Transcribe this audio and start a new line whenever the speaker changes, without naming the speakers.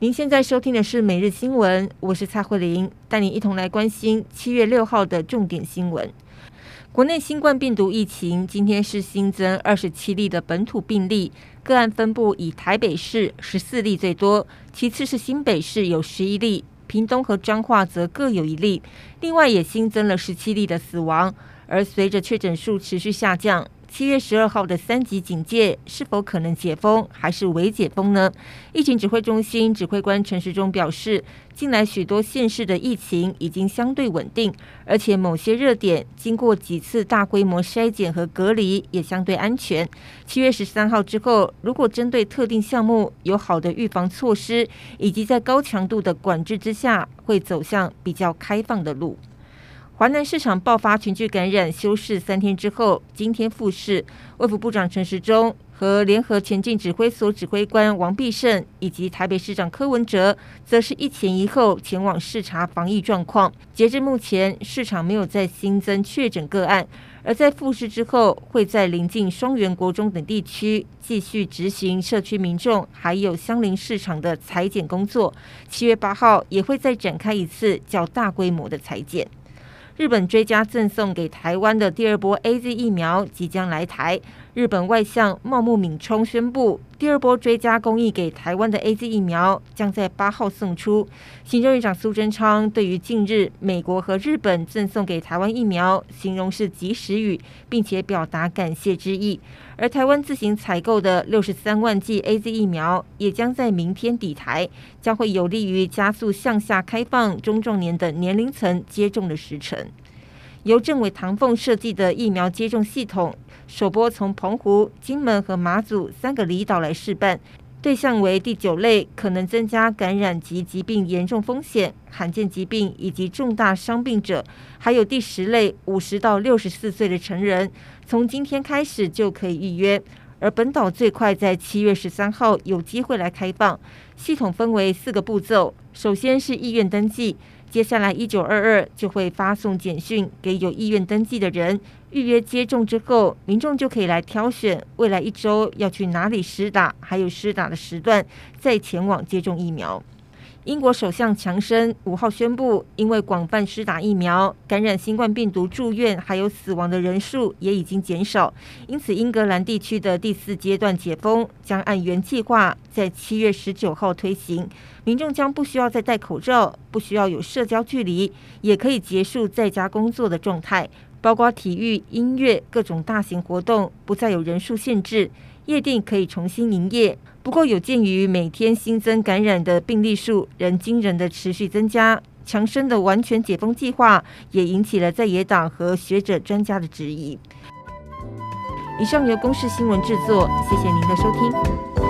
您现在收听的是每日新闻，我是蔡慧玲，带您一同来关心七月六号的重点新闻。国内新冠病毒疫情今天是新增二十七例的本土病例，个案分布以台北市十四例最多，其次是新北市有十一例，屏东和彰化则各有一例。另外也新增了十七例的死亡，而随着确诊数持续下降。七月十二号的三级警戒是否可能解封，还是未解封呢？疫情指挥中心指挥官陈时中表示，近来许多县市的疫情已经相对稳定，而且某些热点经过几次大规模筛检和隔离也相对安全。七月十三号之后，如果针对特定项目有好的预防措施，以及在高强度的管制之下，会走向比较开放的路。华南市场爆发群聚感染，休市三天之后，今天复市。卫福部长陈时中和联合前进指挥所指挥官王必胜以及台北市长柯文哲，则是一前一后前往视察防疫状况。截至目前，市场没有再新增确诊个案。而在复市之后，会在邻近双园国中等地区继续执行社区民众还有相邻市场的裁剪工作。七月八号也会再展开一次较大规模的裁剪。日本追加赠送给台湾的第二波 AZ 疫苗即将来台。日本外相茂木敏充宣布，第二波追加供应给台湾的 AZ 疫苗将在八号送出。行政院长苏贞昌对于近日美国和日本赠送给台湾疫苗，形容是及时雨，并且表达感谢之意。而台湾自行采购的六十三万剂 AZ 疫苗也将在明天抵台，将会有利于加速向下开放中壮年等年龄层接种的时程。由政委唐凤设计的疫苗接种系统，首波从澎湖、金门和马祖三个离岛来试办。对象为第九类可能增加感染及疾病严重风险、罕见疾病以及重大伤病者，还有第十类五十到六十四岁的成人，从今天开始就可以预约。而本岛最快在七月十三号有机会来开放。系统分为四个步骤，首先是意愿登记。接下来一九二二就会发送简讯给有意愿登记的人，预约接种之后，民众就可以来挑选未来一周要去哪里施打，还有施打的时段，再前往接种疫苗。英国首相强生五号宣布，因为广泛施打疫苗，感染新冠病毒住院还有死亡的人数也已经减少，因此英格兰地区的第四阶段解封将按原计划在七月十九号推行，民众将不需要再戴口罩，不需要有社交距离，也可以结束在家工作的状态，包括体育、音乐各种大型活动不再有人数限制，夜店可以重新营业。不过，有鉴于每天新增感染的病例数仍惊人的持续增加，强生的完全解封计划也引起了在野党和学者专家的质疑。以上由公视新闻制作，谢谢您的收听。